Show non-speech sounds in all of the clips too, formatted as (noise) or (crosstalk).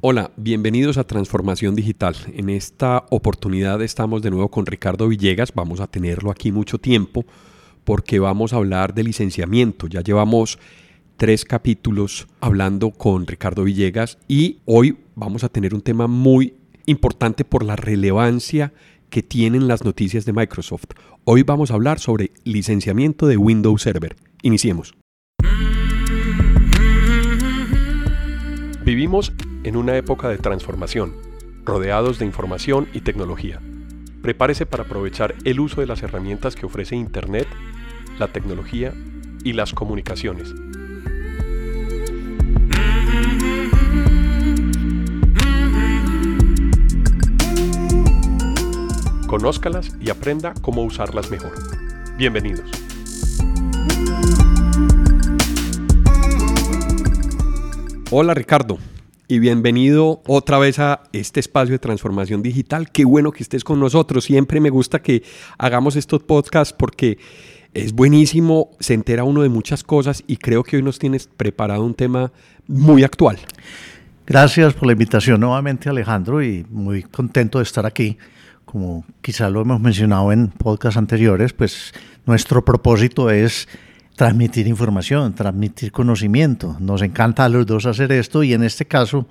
Hola, bienvenidos a Transformación Digital. En esta oportunidad estamos de nuevo con Ricardo Villegas. Vamos a tenerlo aquí mucho tiempo porque vamos a hablar de licenciamiento. Ya llevamos tres capítulos hablando con Ricardo Villegas y hoy vamos a tener un tema muy importante por la relevancia que tienen las noticias de Microsoft. Hoy vamos a hablar sobre licenciamiento de Windows Server. Iniciemos. Vivimos en una época de transformación, rodeados de información y tecnología. Prepárese para aprovechar el uso de las herramientas que ofrece Internet, la tecnología y las comunicaciones. Conózcalas y aprenda cómo usarlas mejor. Bienvenidos. Hola Ricardo y bienvenido otra vez a este espacio de transformación digital. Qué bueno que estés con nosotros. Siempre me gusta que hagamos estos podcasts porque es buenísimo, se entera uno de muchas cosas y creo que hoy nos tienes preparado un tema muy actual. Gracias por la invitación nuevamente Alejandro y muy contento de estar aquí. Como quizá lo hemos mencionado en podcasts anteriores, pues nuestro propósito es transmitir información, transmitir conocimiento. Nos encanta a los dos hacer esto y en este caso,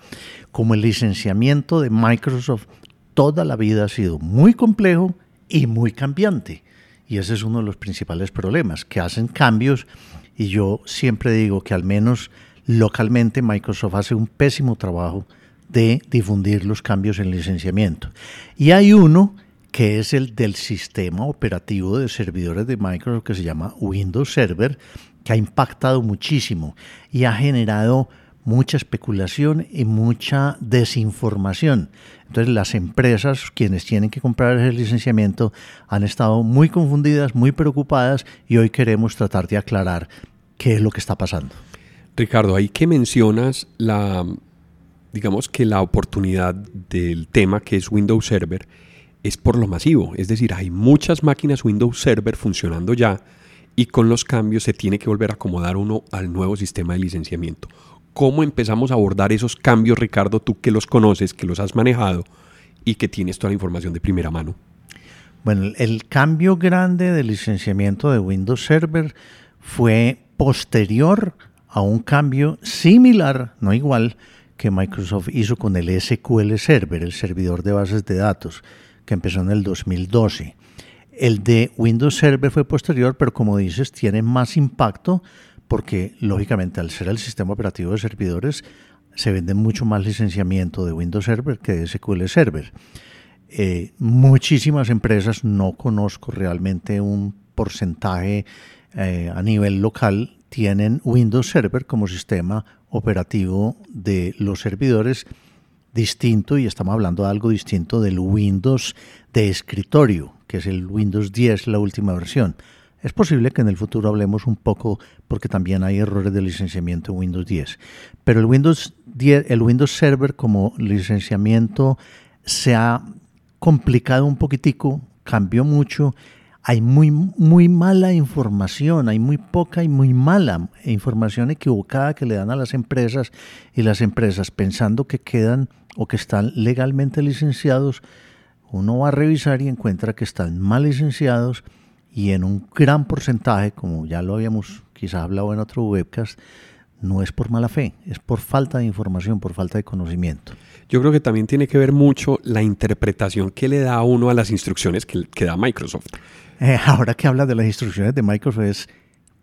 como el licenciamiento de Microsoft toda la vida ha sido muy complejo y muy cambiante. Y ese es uno de los principales problemas, que hacen cambios y yo siempre digo que al menos localmente Microsoft hace un pésimo trabajo de difundir los cambios en licenciamiento. Y hay uno que es el del sistema operativo de servidores de Microsoft que se llama Windows Server, que ha impactado muchísimo y ha generado mucha especulación y mucha desinformación. Entonces las empresas, quienes tienen que comprar ese licenciamiento, han estado muy confundidas, muy preocupadas y hoy queremos tratar de aclarar qué es lo que está pasando. Ricardo, ahí que mencionas la, digamos que la oportunidad del tema que es Windows Server, es por lo masivo. Es decir, hay muchas máquinas Windows Server funcionando ya y con los cambios se tiene que volver a acomodar uno al nuevo sistema de licenciamiento. ¿Cómo empezamos a abordar esos cambios, Ricardo, tú que los conoces, que los has manejado y que tienes toda la información de primera mano? Bueno, el cambio grande de licenciamiento de Windows Server fue posterior a un cambio similar, no igual, que Microsoft hizo con el SQL Server, el servidor de bases de datos que empezó en el 2012. El de Windows Server fue posterior, pero como dices, tiene más impacto porque, lógicamente, al ser el sistema operativo de servidores, se vende mucho más licenciamiento de Windows Server que de SQL Server. Eh, muchísimas empresas, no conozco realmente un porcentaje eh, a nivel local, tienen Windows Server como sistema operativo de los servidores distinto, y estamos hablando de algo distinto del Windows de escritorio, que es el Windows 10, la última versión. Es posible que en el futuro hablemos un poco, porque también hay errores de licenciamiento en Windows 10. Pero el Windows, 10, el Windows Server como licenciamiento se ha complicado un poquitico, cambió mucho hay muy, muy mala información, hay muy poca y muy mala información equivocada que le dan a las empresas y las empresas pensando que quedan o que están legalmente licenciados, uno va a revisar y encuentra que están mal licenciados y en un gran porcentaje, como ya lo habíamos quizás hablado en otro webcast, no es por mala fe, es por falta de información, por falta de conocimiento. Yo creo que también tiene que ver mucho la interpretación que le da uno a las instrucciones que, que da Microsoft. Eh, (laughs) ahora que habla de las instrucciones de Microsoft, es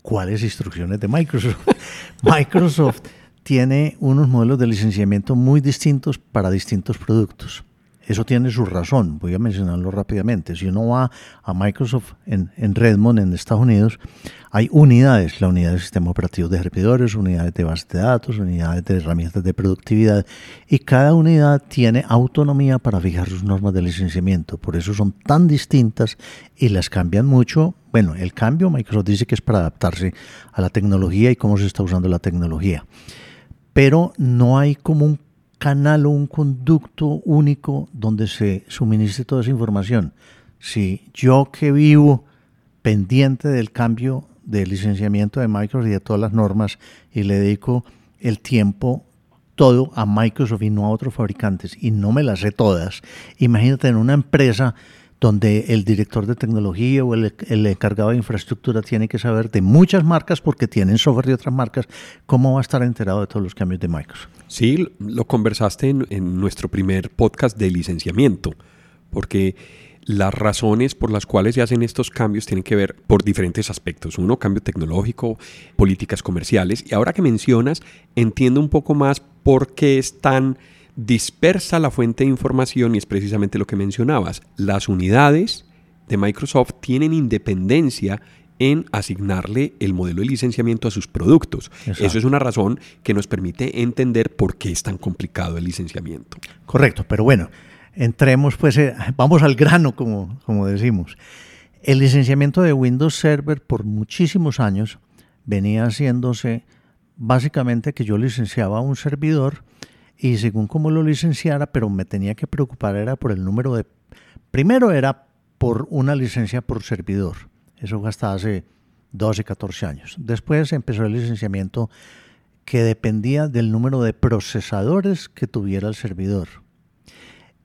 ¿cuáles instrucciones de Microsoft? (laughs) Microsoft tiene unos modelos de licenciamiento muy distintos para distintos productos. Eso tiene su razón, voy a mencionarlo rápidamente. Si uno va a Microsoft en, Redmond, en Estados Unidos, hay unidades, la unidad de sistema operativo de servidores, unidades de base de datos, unidades de herramientas de productividad, y cada unidad tiene autonomía para fijar sus normas de licenciamiento. Por eso son tan distintas y las cambian mucho. Bueno, el cambio Microsoft dice que es para adaptarse a la tecnología y cómo se está usando la tecnología. Pero no hay como un canal o un conducto único donde se suministre toda esa información. Si yo que vivo pendiente del cambio de licenciamiento de Microsoft y de todas las normas y le dedico el tiempo todo a Microsoft y no a otros fabricantes, y no me las sé todas, imagínate en una empresa donde el director de tecnología o el, encargado de infraestructura tiene que saber de muchas marcas porque tienen software de otras marcas, ¿cómo va a estar enterado de todos los cambios de Microsoft? Sí, lo conversaste en, en nuestro primer podcast de licenciamiento, porque las razones por las cuales se hacen estos cambios tienen que ver por diferentes aspectos. Uno, cambio tecnológico, políticas comerciales. Y ahora que mencionas, entiendo un poco más por qué es tan dispersa la fuente de información y es precisamente lo que mencionabas. Las unidades de Microsoft tienen independencia en asignarle el modelo de licenciamiento a sus productos. Eso es una razón que nos permite entender por qué es tan complicado el licenciamiento. Correcto, pero bueno, entremos pues, eh, vamos al grano, como, como decimos. El licenciamiento de Windows Server por muchísimos años venía haciéndose básicamente que yo licenciaba un servidor y según cómo lo licenciara, pero me tenía que preocupar era por el número de... Primero era por una licencia por servidor, eso hasta hace 12, 14 años. Después empezó el licenciamiento que dependía del número de procesadores que tuviera el servidor.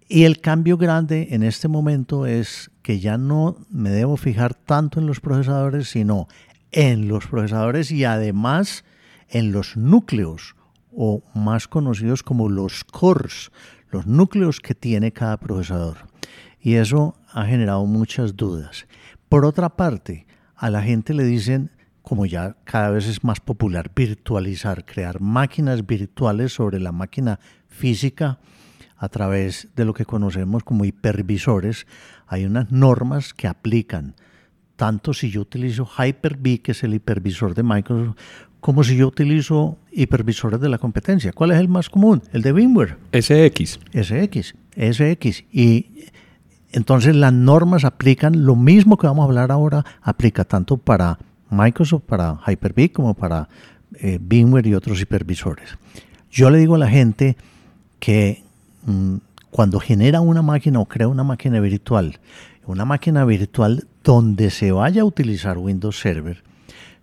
Y el cambio grande en este momento es que ya no me debo fijar tanto en los procesadores, sino en los procesadores y además en los núcleos o más conocidos como los cores, los núcleos que tiene cada procesador. Y eso ha generado muchas dudas. Por otra parte, a la gente le dicen, como ya cada vez es más popular, virtualizar, crear máquinas virtuales sobre la máquina física a través de lo que conocemos como hipervisores. Hay unas normas que aplican tanto si yo utilizo Hyper-V, que es el hipervisor de Microsoft, como si yo utilizo hipervisores de la competencia. ¿Cuál es el más común? El de VMware. SX. SX, SX. Y entonces las normas aplican, lo mismo que vamos a hablar ahora, aplica tanto para Microsoft, para Hyper-V, como para eh, VMware y otros hipervisores. Yo le digo a la gente que mm, cuando genera una máquina o crea una máquina virtual, una máquina virtual donde se vaya a utilizar Windows Server,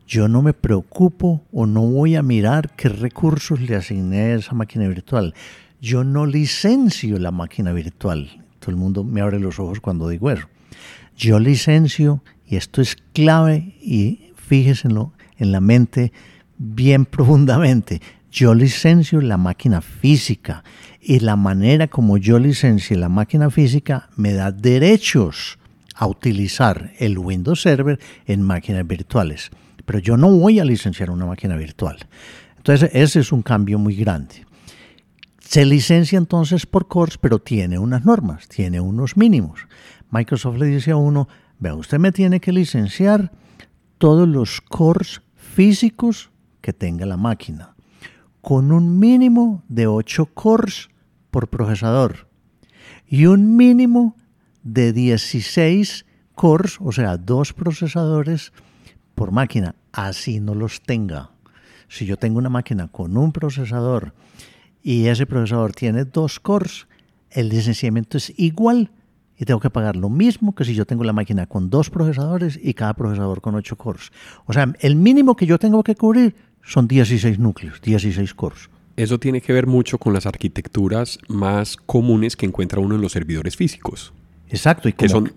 yo no me preocupo o no voy a mirar qué recursos le asigné a esa máquina virtual. Yo no licencio la máquina virtual. Todo el mundo me abre los ojos cuando digo eso. Yo licencio, y esto es clave, y fíjese en la mente bien (laughs) profundamente, yo licencio la máquina física y la manera como yo licencio la máquina física me da derechos a utilizar el Windows Server en máquinas virtuales pero yo no voy a licenciar una máquina virtual. Entonces, ese es un cambio muy grande. Se licencia entonces por cores, pero tiene unas normas, tiene unos mínimos. Microsoft le dice a uno, vea, usted me tiene que licenciar todos los cores físicos que tenga la máquina, con un mínimo de 8 cores por procesador y un mínimo de 16 cores, o sea, dos procesadores por máquina, así no los tenga. Si yo tengo una máquina con un procesador y ese procesador tiene dos cores, el licenciamiento es igual y tengo que pagar lo mismo que si yo tengo la máquina con dos procesadores y cada procesador con ocho cores. O sea, el mínimo que yo tengo que cubrir son 16 núcleos, 16 cores. Eso tiene que ver mucho con las arquitecturas más comunes que encuentra uno en los servidores físicos. Exacto. Y que, son,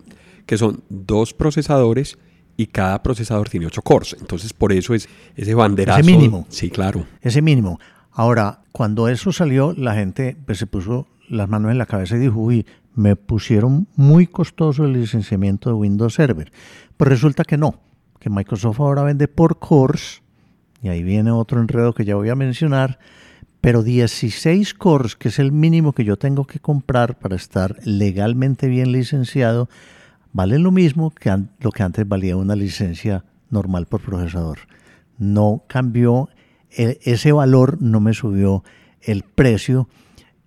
que son dos procesadores y cada procesador tiene 8 cores. Entonces, por eso es ese banderazo. Ese mínimo. Sí, claro. Ese mínimo. Ahora, cuando eso salió, la gente pues, se puso las manos en la cabeza y dijo, uy, me pusieron muy costoso el licenciamiento de Windows Server. Pues resulta que no, que Microsoft ahora vende por cores, y ahí viene otro enredo que ya voy a mencionar, pero 16 cores, que es el mínimo que yo tengo que comprar para estar legalmente bien licenciado, vale lo mismo que lo que antes valía una licencia normal por procesador. No cambió, e, ese valor no me subió el precio,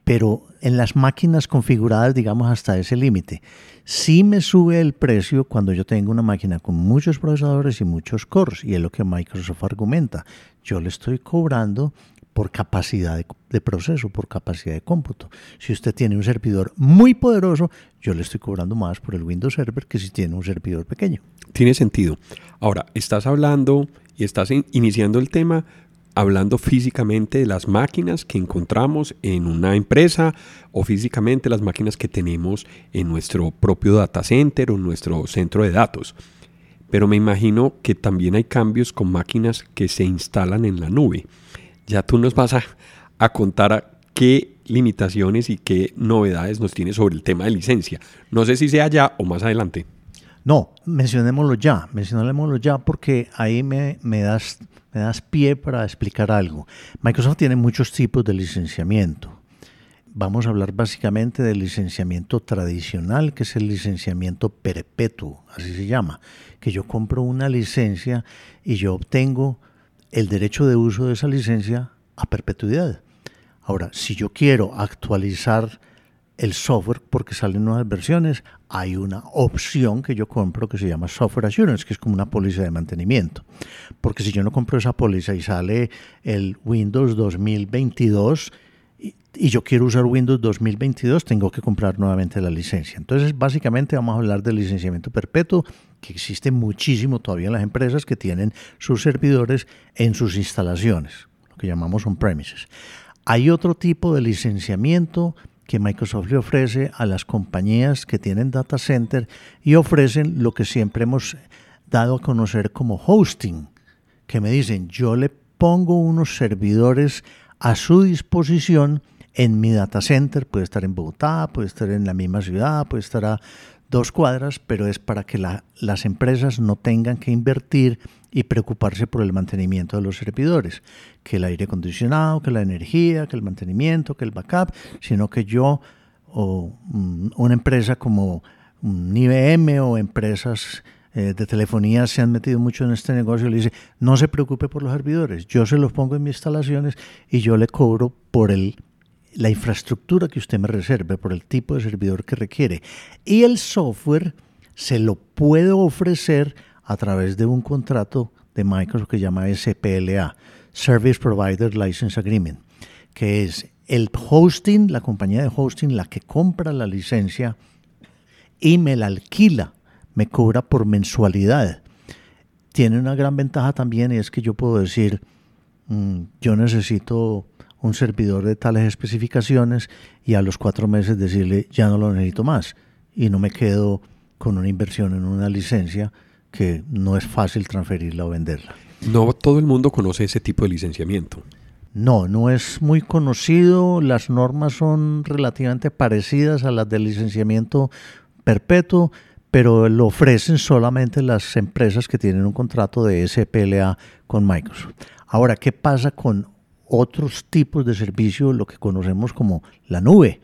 pero en las máquinas configuradas, digamos, hasta ese límite. Sí me sube el precio cuando yo tengo una máquina con muchos procesadores y muchos cores, y es lo que Microsoft argumenta. Yo le estoy cobrando por capacidad de, proceso, por capacidad de cómputo. Si usted tiene un servidor muy poderoso, yo le estoy cobrando más por el Windows Server que si tiene un servidor pequeño. Tiene sentido. Ahora, estás hablando y estás iniciando el tema hablando físicamente de las máquinas que encontramos en una empresa o físicamente las máquinas que tenemos en nuestro propio data center o nuestro centro de datos. Pero me imagino que también hay cambios con máquinas que se instalan en la nube. Ya tú nos vas a, a contar qué limitaciones y qué novedades nos tiene sobre el tema de licencia. No sé si sea ya o más adelante. No, mencionémoslo ya, mencionémoslo ya porque ahí me, me, das, me das pie para explicar algo. Microsoft tiene muchos tipos de licenciamiento. Vamos a hablar básicamente del licenciamiento tradicional, que es el licenciamiento perpetuo, así se llama, que yo compro una licencia y yo obtengo el derecho de uso de esa licencia a perpetuidad. Ahora, si yo quiero actualizar el software porque salen nuevas versiones, hay una opción que yo compro que se llama Software Assurance, que es como una póliza de mantenimiento. Porque si yo no compro esa póliza y sale el Windows 2022 y, yo quiero usar Windows 2022, tengo que comprar nuevamente la licencia. Entonces, básicamente vamos a hablar del licenciamiento perpetuo, que existe muchísimo todavía en las empresas que tienen sus servidores en sus instalaciones, lo que llamamos on-premises. Hay otro tipo de licenciamiento que Microsoft le ofrece a las compañías que tienen data center y ofrecen lo que siempre hemos dado a conocer como hosting, que me dicen, yo le pongo unos servidores a su disposición en mi data center, puede estar en Bogotá, puede estar en la misma ciudad, puede estar a dos cuadras, pero es para que la, las empresas no tengan que invertir y preocuparse por el mantenimiento de los servidores, que el aire acondicionado, que la energía, que el mantenimiento, que el backup, sino que yo o mm, una empresa como un IBM o empresas eh, de telefonía se han metido mucho en este negocio le dice, no se preocupe por los servidores, yo se los pongo en mis instalaciones y yo le cobro por el la infraestructura que usted me reserve, por el tipo de servidor que requiere. Y el software se lo puede ofrecer a través de un contrato de Microsoft que se llama SPLA, Service Provider License Agreement, que es el hosting, la compañía de hosting, la que compra la licencia y me la alquila, me cobra por mensualidad. Tiene una gran ventaja también y es que yo puedo decir, mm, yo necesito un servidor de tales especificaciones y a los cuatro meses decirle ya no lo necesito más y no me quedo con una inversión en una licencia que no es fácil transferirla o venderla. No todo el mundo conoce ese tipo de licenciamiento. No, no es muy conocido. Las normas son relativamente parecidas a las del licenciamiento perpetuo, pero lo ofrecen solamente las empresas que tienen un contrato de SPLA con Microsoft. Ahora, ¿qué pasa con otros tipos de servicio, lo que conocemos como la nube.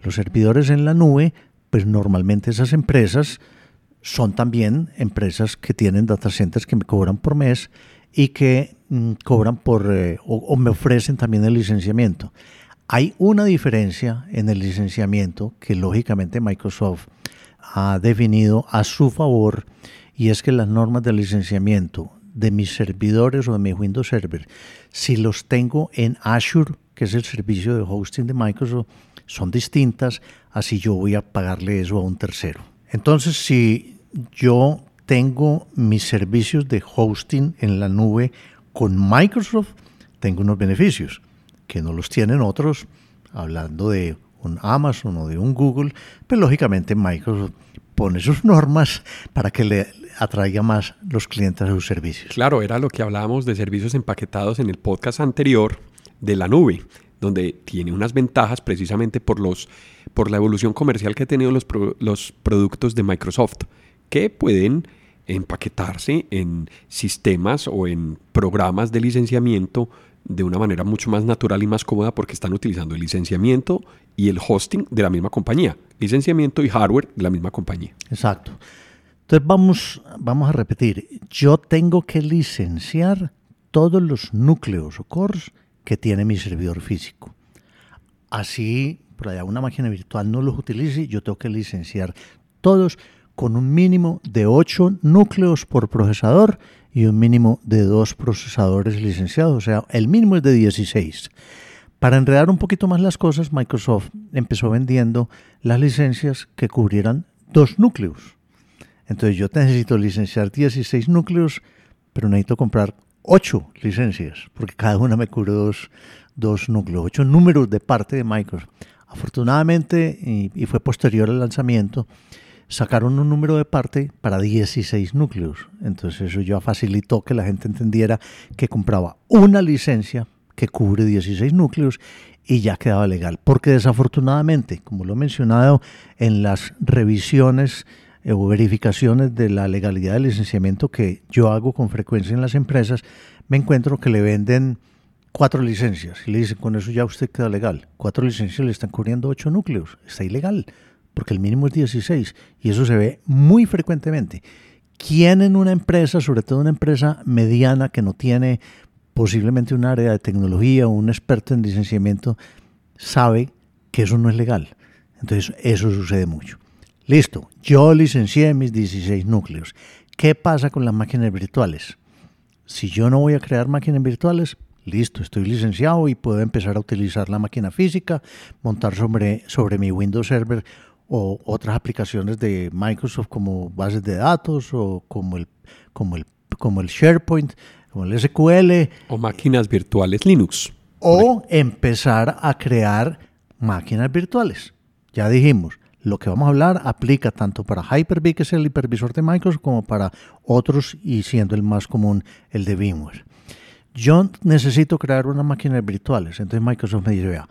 Los servidores en la nube, pues normalmente esas empresas son también empresas que tienen data centers que me cobran por mes y que mm, cobran por eh, o me ofrecen también el licenciamiento. Hay una diferencia en el licenciamiento que lógicamente Microsoft ha definido a su favor y es que las normas de licenciamiento de mis servidores o de mi Windows Server, si los tengo en Azure, que es el servicio de hosting de Microsoft, son distintas, así yo voy a pagarle eso a un tercero. Entonces, si yo tengo mis servicios de hosting en la nube con Microsoft, tengo unos beneficios que no los tienen otros, hablando de un Amazon o de un Google, pero lógicamente Microsoft pone sus normas para que le atraiga más los clientes a sus servicios. Claro, era lo que hablábamos de servicios empaquetados en el podcast anterior de la nube, donde tiene unas ventajas precisamente por, los, por la evolución comercial que han tenido los, los productos de Microsoft, que pueden empaquetarse en sistemas o en programas de licenciamiento de una manera mucho más natural y más cómoda porque están utilizando el licenciamiento y el hosting de la misma compañía, licenciamiento y hardware de la misma compañía. Exacto. Entonces vamos, vamos a repetir, yo tengo que licenciar todos los núcleos o cores que tiene mi servidor físico. Así, por allá una máquina virtual no los utilice, yo tengo que licenciar todos con un mínimo de 8 núcleos por procesador y un mínimo de 2 procesadores licenciados, o sea, el mínimo es de 16. Para enredar un poquito más las cosas, Microsoft empezó vendiendo las licencias que cubrieran dos núcleos. Entonces yo necesito licenciar 16 núcleos, pero necesito comprar ocho licencias, porque cada una me cubre dos, dos núcleos, ocho números de parte de Microsoft. Afortunadamente, y, fue posterior al lanzamiento, sacaron un número de parte para 16 núcleos. Entonces eso ya facilitó que la gente entendiera que compraba una licencia que cubre 16 núcleos y ya quedaba legal. Porque desafortunadamente, como lo he mencionado en las revisiones eh, o verificaciones de la legalidad del licenciamiento que yo hago con frecuencia en las empresas, me encuentro que le venden cuatro licencias y le dicen, con eso ya usted queda legal. Cuatro licencias le están cubriendo ocho núcleos. Está ilegal, porque el mínimo es 16 y eso se ve muy frecuentemente. ¿Quién en una empresa, sobre todo una empresa mediana que no tiene posiblemente un área de tecnología o un experto en licenciamiento, sabe que eso no es legal? Entonces, eso sucede mucho. Listo, yo licencié mis 16 núcleos. ¿Qué pasa con las máquinas virtuales? Si yo no voy a crear máquinas virtuales, listo, estoy licenciado y puedo empezar a utilizar la máquina física, montar sobre, sobre mi Windows Server o otras aplicaciones de Microsoft como bases de datos o como el, como el, como el SharePoint, como el SQL. O máquinas virtuales Linux. O empezar a crear máquinas virtuales. Ya dijimos, lo que vamos a hablar aplica tanto para Hyper-V, que es el hipervisor de Microsoft, como para otros y siendo el más común el de VMware. Yo necesito crear unas máquinas virtuales. Entonces Microsoft me dice, vea,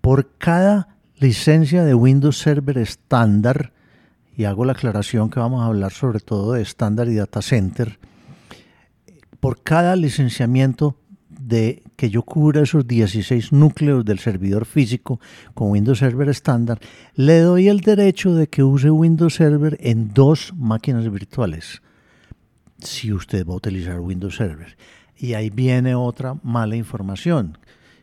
por cada licencia de Windows Server estándar, y hago la aclaración que vamos a hablar sobre todo de estándar y data center, por cada licenciamiento de que yo cubra esos 16 núcleos del servidor físico con Windows Server estándar, le doy el derecho de que use Windows Server en dos máquinas virtuales, si usted va a utilizar Windows Server. Y ahí viene otra mala información.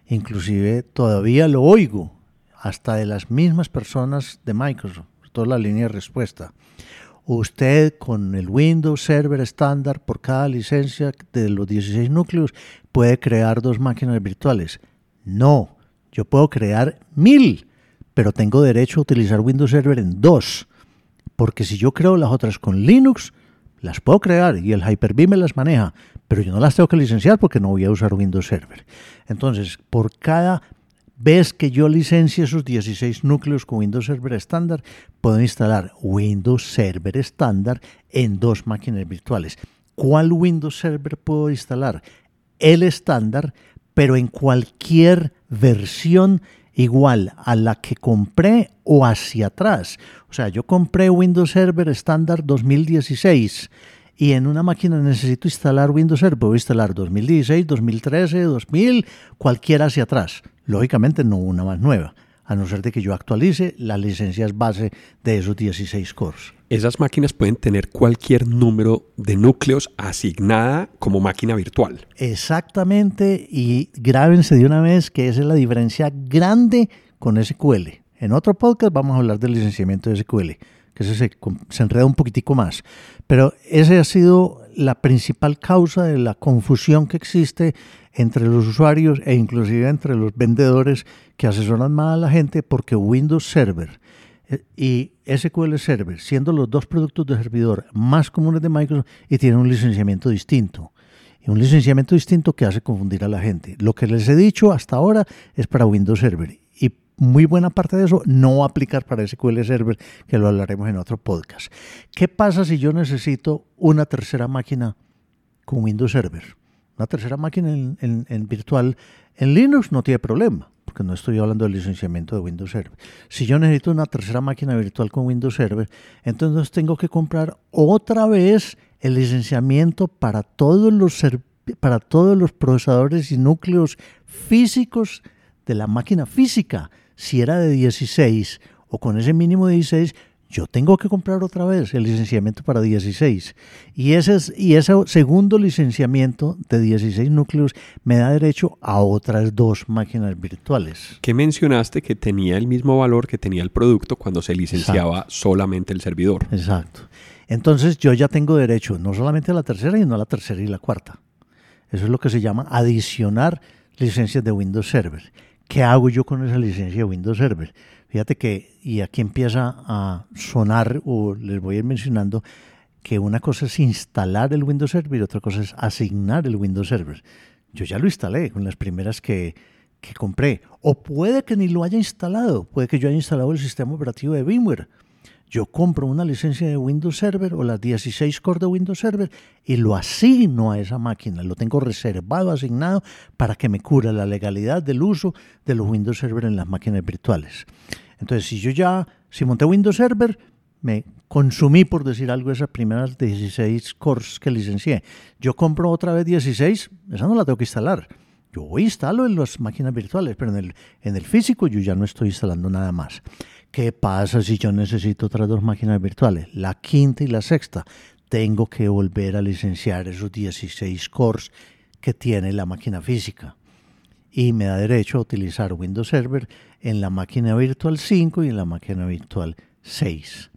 Inclusive todavía lo oigo, hasta de las mismas personas de Microsoft, toda la línea de respuesta usted con el Windows Server estándar por cada licencia de los 16 núcleos puede crear dos máquinas virtuales. No, yo puedo crear mil, pero tengo derecho a utilizar Windows Server en dos. Porque si yo creo las otras con Linux, las puedo crear y el Hyper-V me las maneja, pero yo no las tengo que licenciar porque no voy a usar Windows Server. Entonces, por cada ves que yo licencie esos 16 núcleos con Windows Server estándar, puedo instalar Windows Server estándar en dos máquinas virtuales. ¿Cuál Windows Server puedo instalar? El estándar, pero en cualquier versión igual a la que compré o hacia atrás. O sea, yo compré Windows Server estándar 2016 y en una máquina necesito instalar Windows Server, puedo instalar 2016, 2013, 2000, cualquiera hacia atrás. Lógicamente no una más nueva, a no ser de que yo actualice las licencias base de esos 16 cores. Esas máquinas pueden tener cualquier número de núcleos asignada como máquina virtual. Exactamente, y grábense de una vez que esa es la diferencia grande con SQL. En otro podcast vamos a hablar del licenciamiento de SQL, que se, enreda un poquitico más. Pero esa ha sido la principal causa de la confusión que existe entre los usuarios e inclusive entre los vendedores que asesoran más a la gente porque Windows Server eh, y SQL Server, siendo los dos productos de servidor más comunes de Microsoft, y tienen un licenciamiento distinto. Y un licenciamiento distinto que hace confundir a la gente. Lo que les he dicho hasta ahora es para Windows Server. Muy buena parte de eso no va a aplicar para SQL Server, que lo hablaremos en otro podcast. ¿Qué pasa si yo necesito una tercera máquina con Windows Server? Una tercera máquina en, virtual en Linux no tiene problema, porque no estoy hablando del licenciamiento de Windows Server. Si yo necesito una tercera máquina virtual con Windows Server, entonces tengo que comprar otra vez el licenciamiento para todos los, para todos los procesadores y núcleos físicos de la máquina física. Si era de 16 o con ese mínimo de 16, yo tengo que comprar otra vez el licenciamiento para 16. Y ese, y ese segundo licenciamiento de 16 núcleos me da derecho a otras dos máquinas virtuales. ¿Qué mencionaste que tenía el mismo valor que tenía el producto cuando se licenciaba solamente el servidor? Exacto. Entonces yo ya tengo derecho no solamente a la tercera, sino a la tercera y la cuarta. Eso es lo que se llama adicionar licencias de Windows Server. ¿Qué hago yo con esa licencia de Windows Server? Fíjate que, y aquí empieza a sonar, o les voy a ir mencionando, que una cosa es instalar el Windows Server y otra cosa es asignar el Windows Server. Yo ya lo instalé con las primeras que, que compré. O puede que ni lo haya instalado, puede que yo haya instalado el sistema operativo de VMware. Yo compro una licencia de Windows Server o las 16 core de Windows Server y lo asigno a esa máquina. Lo tengo reservado, asignado para que me cura la legalidad del uso de los Windows Server en las máquinas virtuales. Entonces, si yo ya, si monté Windows Server, me consumí, por decir algo, esas primeras 16 cores que licencié. Yo compro otra vez 16, esa no la tengo que instalar. Yo instalo en las máquinas virtuales, pero en el físico yo ya no estoy instalando nada más. ¿Qué pasa si yo necesito otras dos máquinas virtuales? La quinta y la sexta. Tengo que volver a licenciar esos 16 cores que tiene la máquina física. Y me da derecho a utilizar Windows Server en la máquina virtual 5 y en la máquina virtual 6.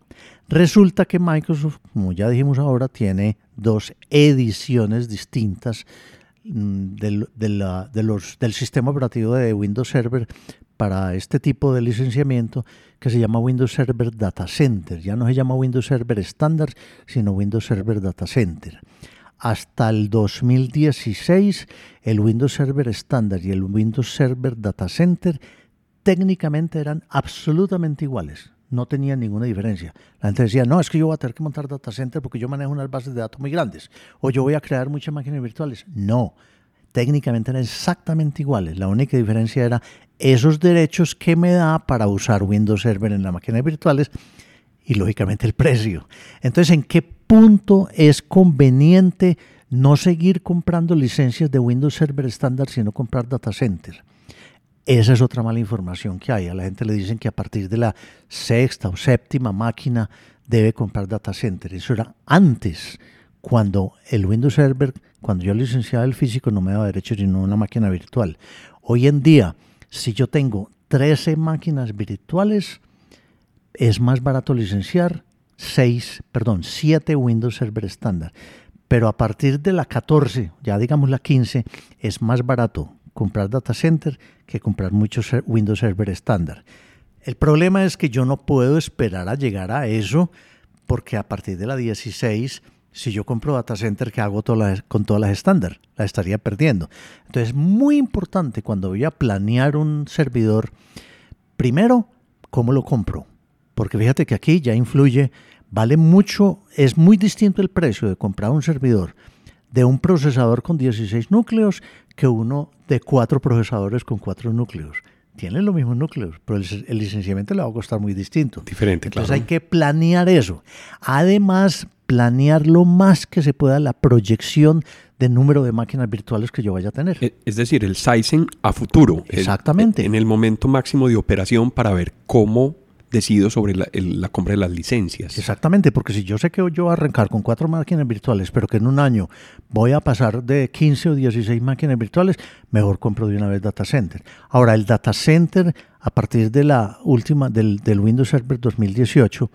Resulta que Microsoft, como ya dijimos ahora, tiene dos ediciones distintas mm, del, del sistema operativo de Windows Server para este tipo de licenciamiento que se llama Windows Server Data Center. Ya no se llama Windows Server Standard, sino Windows Server Data Center. Hasta el 2016, el Windows Server Standard y el Windows Server Data Center técnicamente eran absolutamente iguales no tenía ninguna diferencia. La gente decía, no, es que yo voy a tener que montar data center porque yo manejo unas bases de datos muy grandes, o yo voy a crear muchas máquinas virtuales. No, técnicamente eran exactamente iguales. La única diferencia era esos derechos que me da para usar Windows Server en las máquinas virtuales y lógicamente el precio. Entonces, ¿en qué punto es conveniente no seguir comprando licencias de Windows Server estándar, sino comprar data center? Esa es otra mala información que hay. A la gente le dicen que a partir de la sexta o séptima máquina debe comprar data center. Eso era antes, cuando el Windows Server, cuando yo licenciaba el físico, no me daba derecho sino una máquina virtual. Hoy en día, si yo tengo 13 máquinas virtuales, es más barato licenciar 6, perdón, 7 Windows Server estándar. Pero a partir de la 14, ya digamos la 15, es más barato comprar data center que comprar muchos Windows Server estándar. El problema es que yo no puedo esperar a llegar a eso porque a partir de la 16, si yo compro data center que hago con todas las estándar, la estaría perdiendo. Entonces es muy importante cuando voy a planear un servidor, primero, cómo lo compro. Porque fíjate que aquí ya influye, vale mucho, es muy distinto el precio de comprar un servidor de un procesador con 16 núcleos que uno de cuatro procesadores con cuatro núcleos. Tienen los mismos núcleos, pero el, licenciamiento le va a costar muy distinto. Diferente, Entonces hay que planear eso. Además, planear lo más que se pueda la proyección de número de máquinas virtuales que yo vaya a tener. E, es decir, el sizing a futuro. Exactamente. en el momento máximo de operación para ver cómo decido sobre la, compra de las licencias. Exactamente, porque si yo sé que yo voy a arrancar con cuatro máquinas virtuales, pero que en un año voy a pasar de 15 o 16 máquinas virtuales, mejor compro de una vez data center. Ahora, el data center, a partir de la última, del, del Windows Server 2018,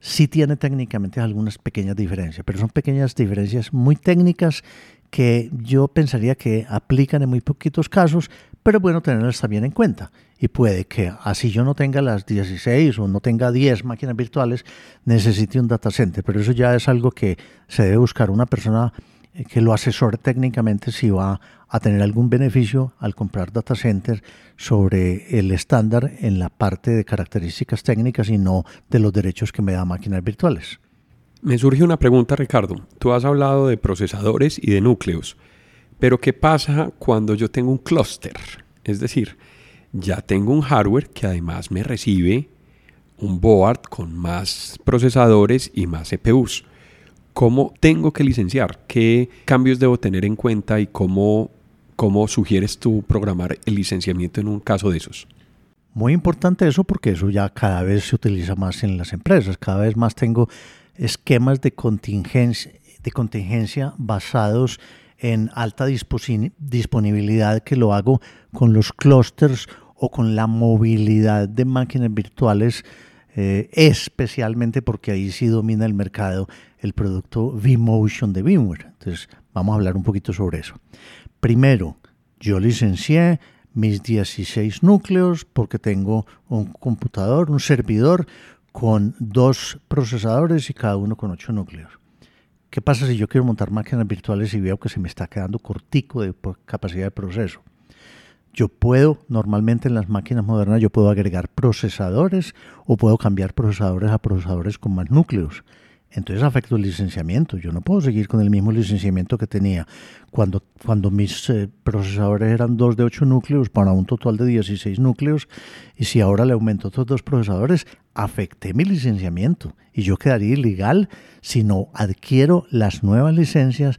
sí tiene técnicamente algunas pequeñas diferencias, pero son pequeñas diferencias muy técnicas que yo pensaría que aplican en muy poquitos casos, pero bueno tenerlas también en cuenta. Y puede que así yo no tenga las 16 o no tenga 10 máquinas virtuales, necesite un data center, pero eso ya es algo que se debe buscar una persona eh, que lo asesore técnicamente si va a tener algún beneficio al comprar data center sobre el estándar en la parte de características técnicas y no de los derechos que me da máquinas virtuales. Me surge una pregunta, Ricardo. Tú has hablado de procesadores y de núcleos, pero ¿qué pasa cuando yo tengo un clúster? Es decir, ya tengo un hardware que además me recibe un board con más procesadores y más CPUs. ¿Cómo tengo que licenciar? ¿Qué cambios debo tener en cuenta y cómo, cómo sugieres tú programar el licenciamiento en un caso de esos? Muy importante eso porque eso ya cada vez se utiliza más en las empresas. Cada vez más tengo esquemas de contingencia, basados en alta disponibilidad que lo hago con los clusters o con la movilidad de máquinas virtuales, eh, especialmente porque ahí sí domina el mercado el producto vMotion de VMware. Entonces, vamos a hablar un poquito sobre eso. Primero, yo licencié mis 16 núcleos porque tengo un computador, un servidor con dos procesadores y cada uno con ocho núcleos. ¿Qué pasa si yo quiero montar máquinas virtuales y veo que se me está quedando cortico de capacidad de proceso? Yo puedo, normalmente en las máquinas modernas, yo puedo agregar procesadores o puedo cambiar procesadores a procesadores con más núcleos. Entonces afecta el licenciamiento. Yo no puedo seguir con el mismo licenciamiento que tenía cuando, cuando mis eh, procesadores eran dos de 8 núcleos para un total de 16 núcleos. Y si ahora le aumento otros dos procesadores, afecté mi licenciamiento. Y yo quedaría ilegal si no adquiero las nuevas licencias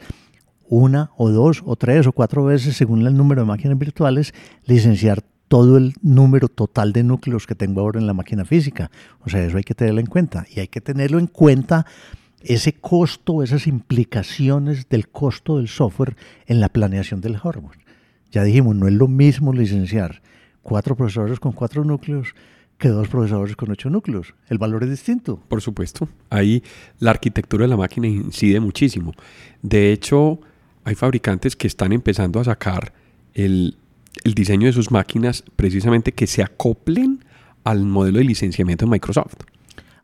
una o dos o tres o cuatro veces según el número de máquinas virtuales, licenciar todo el número total de núcleos que tengo ahora en la máquina física. O sea, eso hay que tenerlo en cuenta. Y hay que tenerlo en cuenta ese costo, esas implicaciones del costo del software en la planeación del hardware. Ya dijimos, no es lo mismo licenciar cuatro procesadores con cuatro núcleos que dos procesadores con ocho núcleos. El valor es distinto. Por supuesto. Ahí la arquitectura de la máquina incide muchísimo. De hecho, hay fabricantes que están empezando a sacar el el diseño de sus máquinas precisamente que se acoplen al modelo de licenciamiento de Microsoft.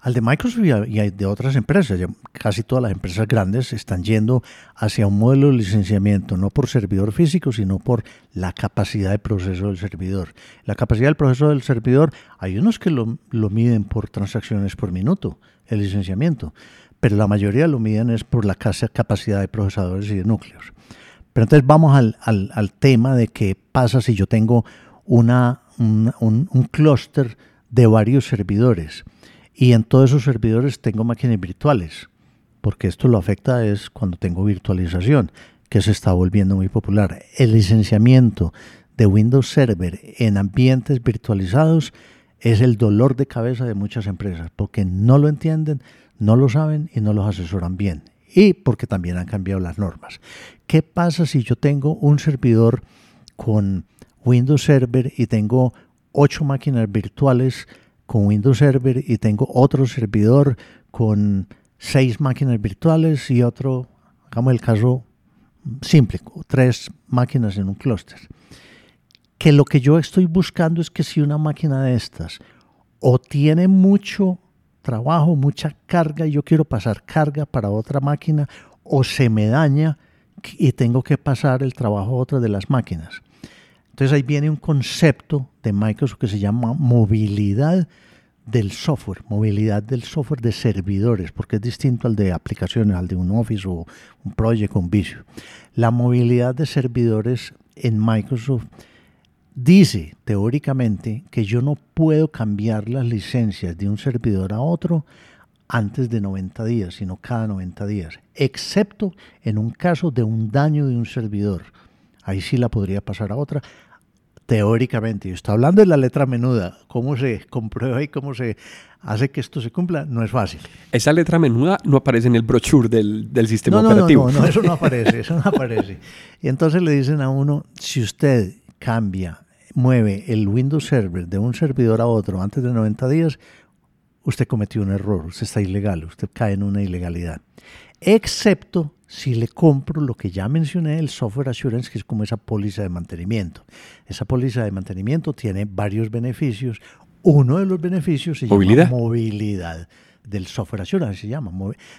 Al de Microsoft y de otras empresas, casi todas las empresas grandes están yendo hacia un modelo de licenciamiento, no por servidor físico, sino por la capacidad de proceso del servidor. La capacidad del proceso del servidor, hay unos que lo, lo miden por transacciones por minuto, el licenciamiento, pero la mayoría lo miden es por la capacidad de procesadores y de núcleos. Pero entonces vamos al, tema de qué pasa si yo tengo un, un clúster de varios servidores y en todos esos servidores tengo máquinas virtuales, porque esto lo afecta es cuando tengo virtualización, que se está volviendo muy popular. El licenciamiento de Windows Server en ambientes virtualizados es el dolor de cabeza de muchas empresas, porque no lo entienden, no lo saben y no los asesoran bien y porque también han cambiado las normas. ¿Qué pasa si yo tengo un servidor con Windows Server y tengo ocho máquinas virtuales con Windows Server y tengo otro servidor con seis máquinas virtuales y otro, hagamos el caso simple, tres máquinas en un clúster? Que lo que yo estoy buscando es que si una máquina de estas o tiene mucho trabajo, mucha carga y yo quiero pasar carga para otra máquina o se me daña y tengo que pasar el trabajo a otra de las máquinas. Entonces ahí viene un concepto de Microsoft que se llama movilidad del software, movilidad del software de servidores, porque es distinto al de aplicaciones, al de un Office o un Project un Visual. La movilidad de servidores en Microsoft dice teóricamente que yo no puedo cambiar las licencias de un servidor a otro antes de 90 días, sino cada 90 días, excepto en un caso de un daño de un servidor. Ahí sí la podría pasar a otra. Teóricamente, yo estoy hablando de la letra menuda, cómo se comprueba y cómo se hace que esto se cumpla, no es fácil. Esa letra menuda no aparece en el brochure del, del sistema no, operativo. No, no, eso no (laughs) aparece, eso no aparece. Y entonces le dicen a uno, si usted cambia mueve el Windows Server de un servidor a otro antes de 90 días, usted cometió un error, usted está ilegal, usted cae en una ilegalidad. Excepto si le compro lo que ya mencioné, el Software Assurance, que es como esa póliza de mantenimiento. Esa póliza de mantenimiento tiene varios beneficios. Uno de los beneficios se llama movilidad del Software Assurance, se llama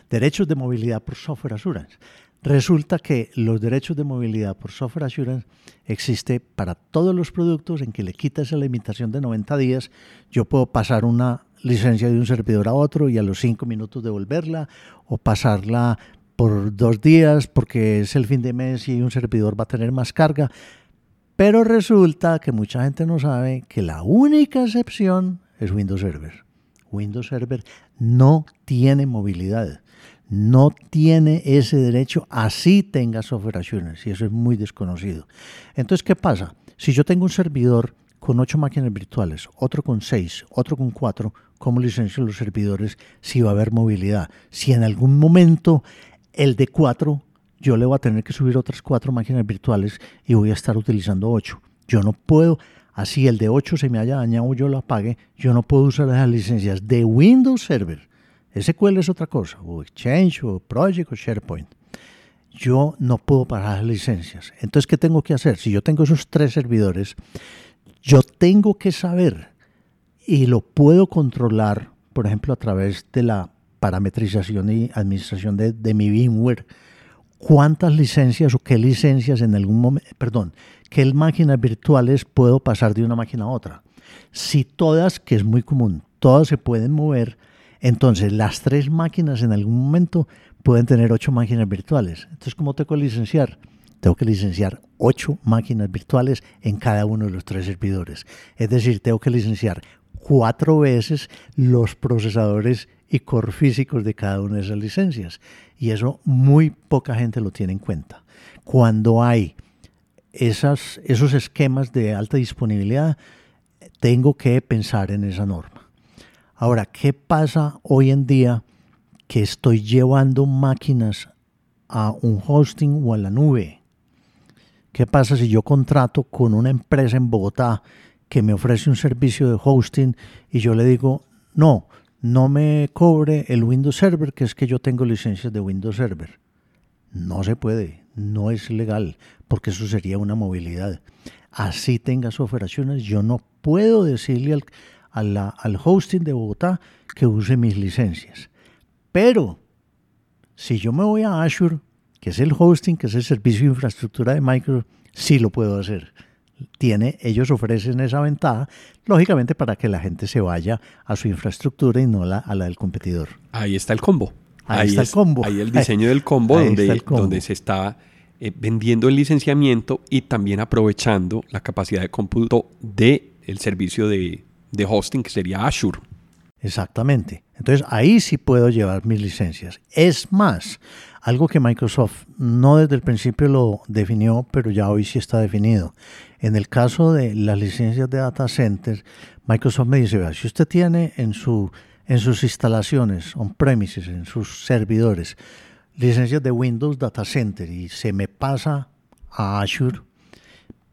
derechos de movilidad por Software Assurance. Resulta que los derechos de movilidad por software assurance existe para todos los productos en que le quita esa limitación de 90 días. Yo puedo pasar una licencia de un servidor a otro y a los 5 minutos devolverla o pasarla por dos días porque es el fin de mes y un servidor va a tener más carga. Pero resulta que mucha gente no sabe que la única excepción es Windows Server. Windows Server no tiene movilidad no tiene ese derecho así tenga software assurance y eso es muy desconocido. Entonces, ¿qué pasa? Si yo tengo un servidor con ocho máquinas virtuales, otro con seis, otro con cuatro, ¿cómo licencio los servidores si va a haber movilidad? Si en algún momento el de cuatro, yo le voy a tener que subir otras cuatro máquinas virtuales y voy a estar utilizando ocho. Yo no puedo, así el de ocho se me haya dañado yo lo apague, yo no puedo usar esas licencias de Windows Server SQL es otra cosa, o Exchange, o Project, o SharePoint. Yo no puedo pagar licencias. Entonces, ¿qué tengo que hacer? Si yo tengo esos tres servidores, yo tengo que saber y lo puedo controlar, por ejemplo, a través de la parametrización y administración de, de mi VMware, cuántas licencias o qué licencias en algún momento, perdón, qué máquinas virtuales puedo pasar de una máquina a otra. Si todas, que es muy común, todas se pueden mover, entonces las tres máquinas en algún momento pueden tener ocho máquinas virtuales. Entonces, ¿cómo tengo que licenciar? Tengo que licenciar ocho máquinas virtuales en cada uno de los tres servidores. Es decir, tengo que licenciar cuatro veces los procesadores y core físicos de cada una de esas licencias. Y eso muy poca gente lo tiene en cuenta. Cuando hay esos esquemas de alta disponibilidad, tengo que pensar en esa norma. Ahora, ¿qué pasa hoy en día que estoy llevando máquinas a un hosting o a la nube? ¿Qué pasa si yo contrato con una empresa en Bogotá que me ofrece un servicio de hosting y yo le digo, no, no me cobre el Windows Server, que es que yo tengo licencias de Windows Server? No se puede, no es legal, porque eso sería una movilidad. Así tengas operaciones, yo no puedo decirle al, al hosting de Bogotá que use mis licencias. Pero si yo me voy a Azure, que es el hosting, que es el servicio de infraestructura de Microsoft, sí lo puedo hacer. Tiene, ellos ofrecen esa ventaja, lógicamente para que la gente se vaya a su infraestructura y no a la del competidor. Ahí está el combo. Ahí, está el combo. Ahí el diseño del combo, (laughs) donde, donde se está eh, vendiendo el licenciamiento y también aprovechando la capacidad de cómputo del el servicio de, de hosting que sería Azure. Exactamente. Entonces ahí sí puedo llevar mis licencias. Es más, algo que Microsoft no desde el principio lo definió, pero ya hoy sí está definido. En el caso de las licencias de data center, Microsoft me dice, vea, si usted tiene en, su, en sus instalaciones, on-premises, en sus servidores, licencias de Windows Data Center y se me pasa a Azure,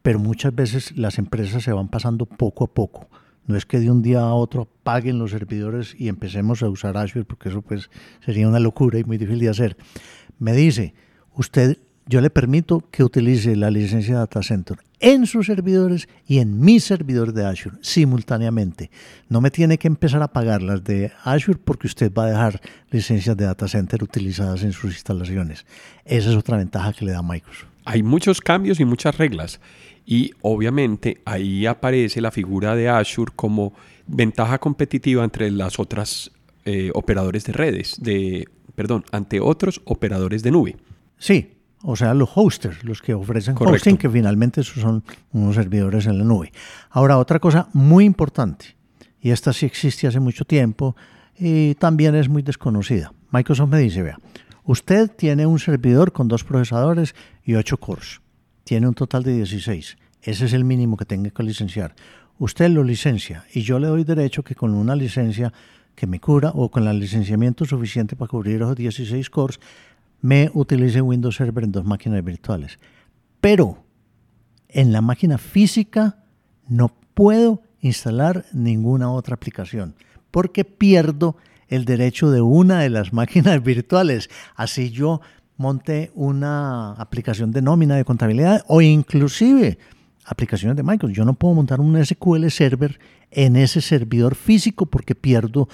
pero muchas veces las empresas se van pasando poco a poco no es que de un día a otro paguen los servidores y empecemos a usar Azure, porque eso pues sería una locura y muy difícil de hacer. Me dice, usted, yo le permito que utilice la licencia de Data Center en sus servidores y en mis servidores de Azure simultáneamente. No me tiene que empezar a pagar las de Azure porque usted va a dejar licencias de Data Center utilizadas en sus instalaciones. Esa es otra ventaja que le da Microsoft. Hay muchos cambios y muchas reglas. Y obviamente ahí aparece la figura de Azure como ventaja competitiva entre las otras eh, operadores de redes, de, perdón, ante otros operadores de nube. Sí, o sea, los hosters, los que ofrecen hosting, que finalmente son unos servidores en la nube. Ahora, otra cosa muy importante, y esta sí existe hace mucho tiempo y también es muy desconocida. Microsoft me dice, vea, usted tiene un servidor con dos procesadores y ocho cores tiene un total de 16. Ese es el mínimo que tenga que licenciar. Usted lo licencia y yo le doy derecho que con una licencia que me cura o con el licenciamiento suficiente para cubrir esos 16 cores, me utilice Windows Server en dos máquinas virtuales. Pero en la máquina física no puedo instalar ninguna otra aplicación porque pierdo el derecho de una de las (laughs) máquinas virtuales. Así yo monte una aplicación de nómina de contabilidad o inclusive aplicaciones de Microsoft. Yo no puedo montar un SQL Server en ese servidor físico porque pierdo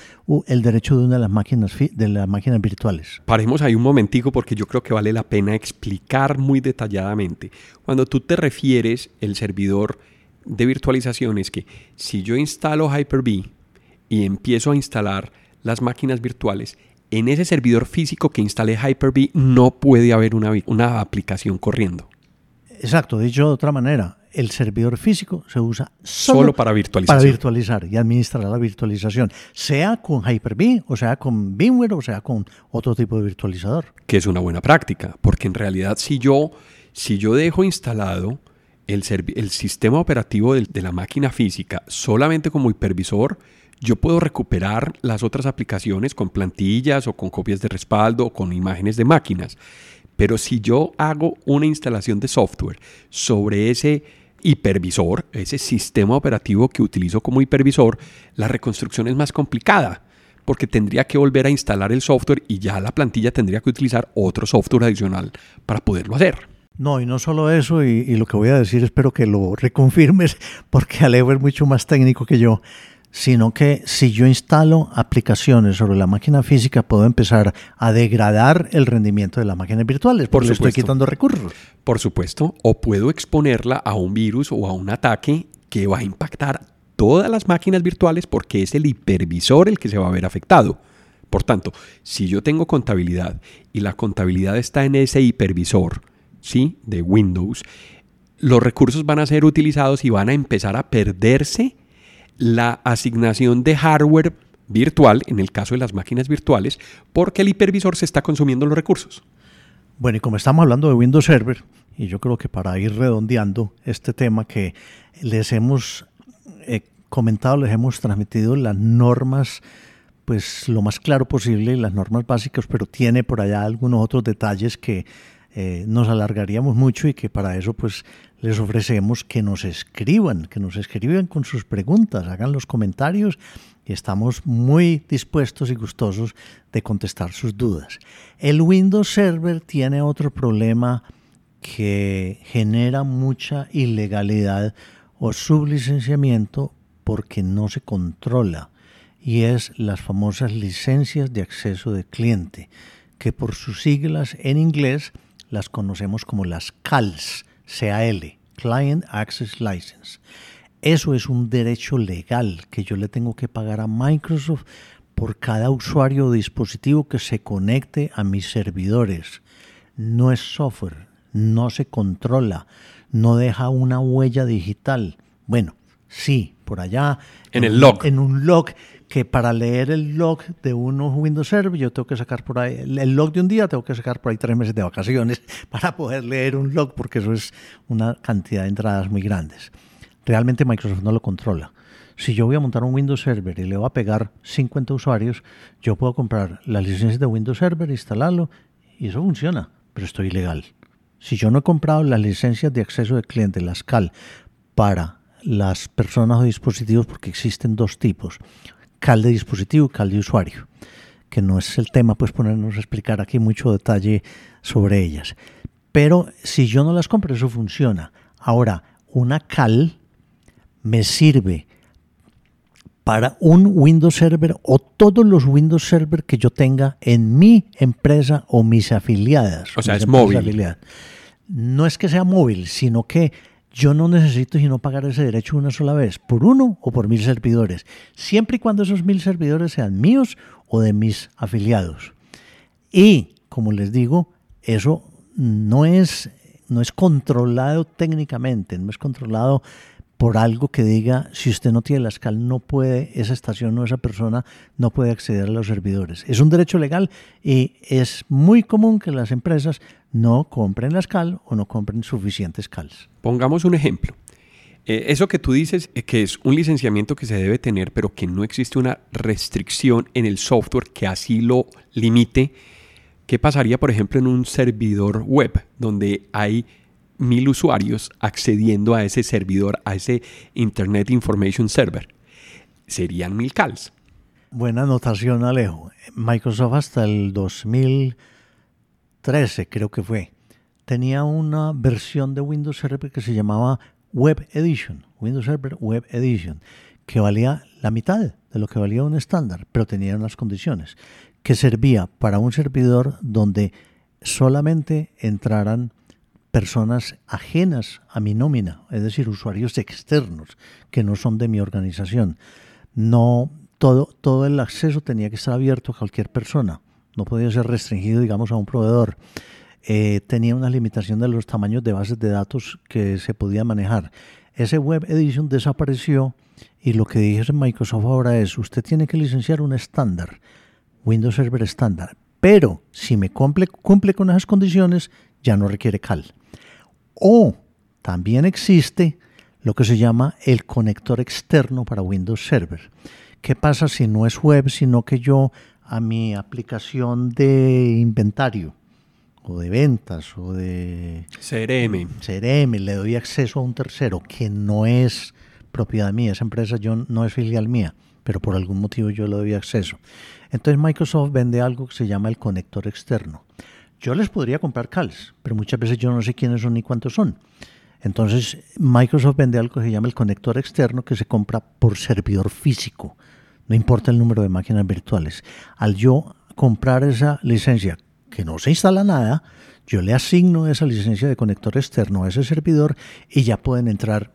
el derecho de una de las máquinas de las máquinas virtuales. Paremos ahí un momentico porque yo creo que vale la pena explicar muy detalladamente. Cuando tú te refieres el servidor de virtualización es que si yo instalo Hyper-V y empiezo a instalar las máquinas virtuales, en ese servidor físico que instale Hyper-V no puede haber una, una aplicación corriendo. Exacto, dicho de otra manera, el servidor físico se usa solo, para, virtualizar. para virtualizar y administrar la virtualización, sea con Hyper-V, o sea con VMware, o sea con otro tipo de virtualizador. Que es una buena práctica, porque en realidad si yo, si yo dejo instalado el, el sistema operativo de, de la máquina física solamente como hipervisor, yo puedo recuperar las otras aplicaciones con plantillas o con copias de respaldo o con imágenes de máquinas. Pero si yo hago una instalación de software sobre ese hipervisor, ese sistema operativo que utilizo como hipervisor, la reconstrucción es más complicada porque tendría que volver a instalar el software y ya la plantilla tendría que utilizar otro software adicional para poderlo hacer. No, y no solo eso, y, lo que voy a decir espero que lo reconfirmes, (laughs) porque Alejo es mucho más técnico que yo sino que si yo instalo aplicaciones sobre la máquina física, puedo empezar a degradar el rendimiento de las máquinas virtuales, porque le estoy quitando recursos. Por supuesto, o puedo exponerla a un virus o a un ataque que va a impactar todas las máquinas virtuales porque es el hipervisor el que se va a ver afectado. Por tanto, si yo tengo contabilidad y la contabilidad está en ese hipervisor, ¿sí? De Windows, los recursos van a ser utilizados y van a empezar a perderse la asignación de hardware virtual, en el caso de las máquinas virtuales, porque el hipervisor se está consumiendo los recursos. Bueno, y como estamos hablando de Windows Server, y yo creo que para ir redondeando este tema que les hemos eh, comentado, les hemos transmitido las normas, pues lo más claro posible, las normas básicas, pero tiene por allá algunos otros detalles que eh, nos alargaríamos mucho y que para eso pues les ofrecemos que nos escriban, que nos escriban con sus preguntas, hagan los comentarios y estamos muy dispuestos y gustosos de contestar sus dudas. El Windows Server tiene otro problema que genera mucha ilegalidad o sublicenciamiento porque no se controla y es las famosas licencias de acceso de cliente, que por sus siglas en inglés las conocemos como las CALs, CAL, Client Access License. Eso es un derecho legal que yo le tengo que pagar a Microsoft por cada usuario o dispositivo que se conecte a mis servidores. No es software, no se controla, no deja una huella digital. Bueno, sí, por allá. En, el log. En un log que para leer el log de unos Windows Server yo tengo que sacar por ahí, el log de un día tengo que sacar por ahí tres meses de vacaciones (laughs) para poder leer un log porque eso es una cantidad de entradas muy grandes. Realmente Microsoft no lo controla. Si yo voy a montar un Windows Server y le voy a pegar 50 usuarios, yo puedo comprar las licencias de Windows Server, instalarlo y eso funciona, pero estoy ilegal. Si yo no he comprado las licencias de acceso de cliente, las CAL, para las personas o dispositivos, porque existen dos tipos cal de dispositivo y cal de usuario, que no es el tema, pues ponernos a explicar aquí mucho detalle sobre ellas. Pero si yo no las compro, eso funciona. Ahora, una cal me sirve para un Windows Server o todos los Windows Server que yo tenga en mi empresa o mis afiliadas. O sea, es móvil. No es que sea móvil, sino que yo no necesito sino pagar ese derecho una sola vez, por uno o por mil servidores, siempre y cuando esos mil servidores sean míos o de mis afiliados. Y, como les digo, eso no es, no es controlado técnicamente, no es controlado por algo que diga, si usted no tiene la SCAL, no puede, esa estación o esa persona no puede acceder a los servidores. Es un derecho legal y es muy común que las empresas no compren la SCAL o no compren suficientes CALs. Pongamos un ejemplo. Eh, eso que tú dices eh, que es un licenciamiento que se debe tener, pero que no existe una restricción en el software que así lo limite. ¿Qué pasaría, por ejemplo, en un servidor web donde hay mil usuarios accediendo a ese servidor, a ese Internet Information Server. Serían mil CALs. Buena anotación, Alejo. Microsoft hasta el 2013, creo que fue, tenía una versión de Windows Server que se llamaba Web Edition, Windows Server Web Edition, que valía la mitad de lo que valía un estándar, pero tenía unas condiciones, que servía para un servidor donde solamente entraran personas ajenas a mi nómina, es decir, usuarios externos que no son de mi organización. No todo, todo el acceso tenía que estar abierto a cualquier persona, no podía ser restringido, digamos, a un proveedor. Eh, tenía una limitación de los tamaños de bases de datos que se podía manejar. Ese Web Edition desapareció y lo que dije en Microsoft ahora es, usted tiene que licenciar un estándar, Windows Server estándar, pero si me cumple, cumple con esas condiciones, ya no requiere CAL. O también existe lo que se llama el conector externo para Windows Server. ¿Qué pasa si no es web, sino que yo a mi aplicación de inventario o de ventas o de CRM. CRM le doy acceso a un tercero que no es propiedad mía, esa empresa yo no es filial mía, pero por algún motivo yo le doy acceso. Entonces Microsoft vende algo que se llama el conector externo. Yo les podría comprar CALs, pero muchas veces yo no sé quiénes son ni cuántos son. Entonces, Microsoft vende algo que se llama el conector externo que se compra por servidor físico. No importa el número de máquinas virtuales. Al yo comprar esa licencia que no se instala nada, yo le asigno esa licencia de conector externo a ese servidor y ya pueden entrar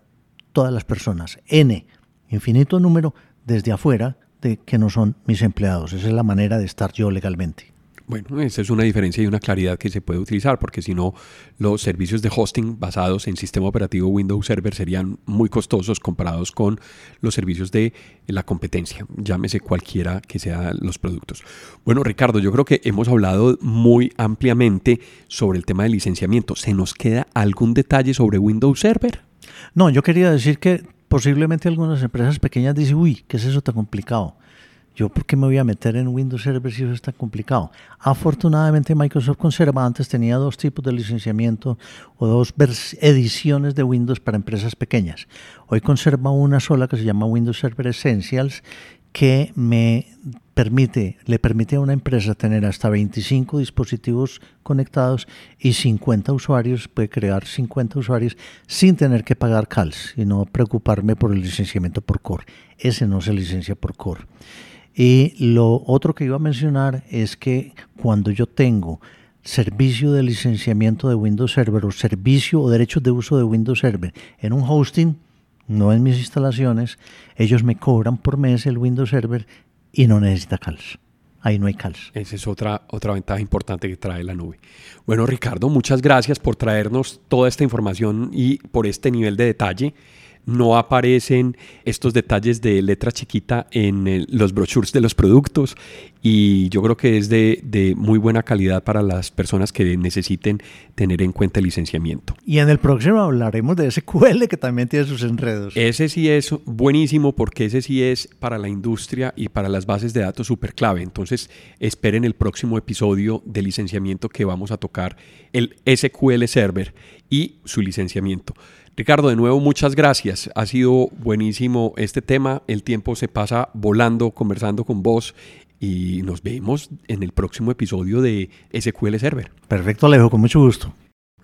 todas las personas. N, infinito número, desde afuera de que no son mis empleados. Esa es la manera de estar yo legalmente. Bueno, esa es una diferencia y una claridad que se puede utilizar, porque si no, los servicios de hosting basados en sistema operativo Windows Server serían muy costosos comparados con los servicios de la competencia, llámese cualquiera que sean los productos. Bueno, Ricardo, yo creo que hemos hablado muy ampliamente sobre el tema del licenciamiento. ¿Se nos queda algún detalle sobre Windows Server? No, yo quería decir que posiblemente algunas empresas pequeñas dicen, uy, ¿qué es eso tan complicado? Yo, ¿por qué me voy a meter en Windows Server si eso está complicado? Afortunadamente, Microsoft conserva, antes tenía dos tipos de licenciamiento o dos ediciones de Windows para empresas pequeñas. Hoy conserva una sola que se llama Windows Server Essentials que me permite, le permite a una empresa tener hasta 25 dispositivos conectados y 50 usuarios, puede crear 50 usuarios sin tener que pagar CALS y no preocuparme por el licenciamiento por core. Ese no se licencia por core. Y lo otro que iba a mencionar es que cuando yo tengo servicio de licenciamiento de Windows Server o servicio o derechos de uso de Windows Server en un hosting, no en mis instalaciones, ellos me cobran por mes el Windows Server y no necesita CALS. Ahí no hay CALS. Esa es otra, otra ventaja importante que trae la nube. Bueno, Ricardo, muchas gracias por traernos toda esta información y por este nivel de detalle no aparecen estos detalles de letra chiquita en los brochures de los productos y yo creo que es de, muy buena calidad para las personas que necesiten tener en cuenta el licenciamiento. Y en el próximo hablaremos de SQL que también tiene sus enredos. Ese sí es buenísimo porque ese sí es para la industria y para las bases de datos súper clave. Entonces esperen el próximo episodio de licenciamiento que vamos a tocar el SQL Server y su licenciamiento. Ricardo, de nuevo, muchas gracias. Ha sido buenísimo este tema. El tiempo se pasa volando, conversando con vos y nos vemos en el próximo episodio de SQL Server. Perfecto, Alejo, con mucho gusto.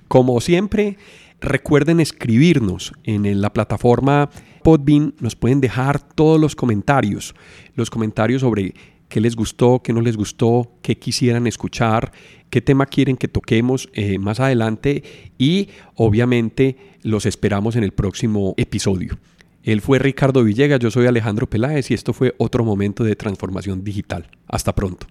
Como siempre, recuerden escribirnos en la plataforma Podbean. Nos pueden dejar todos los comentarios, los comentarios sobre qué les gustó, qué no les gustó, qué quisieran escuchar, qué tema quieren que toquemos eh, más adelante y obviamente los esperamos en el próximo episodio. Él fue Ricardo Villegas, yo soy Alejandro Peláez y esto fue otro momento de transformación digital. Hasta pronto.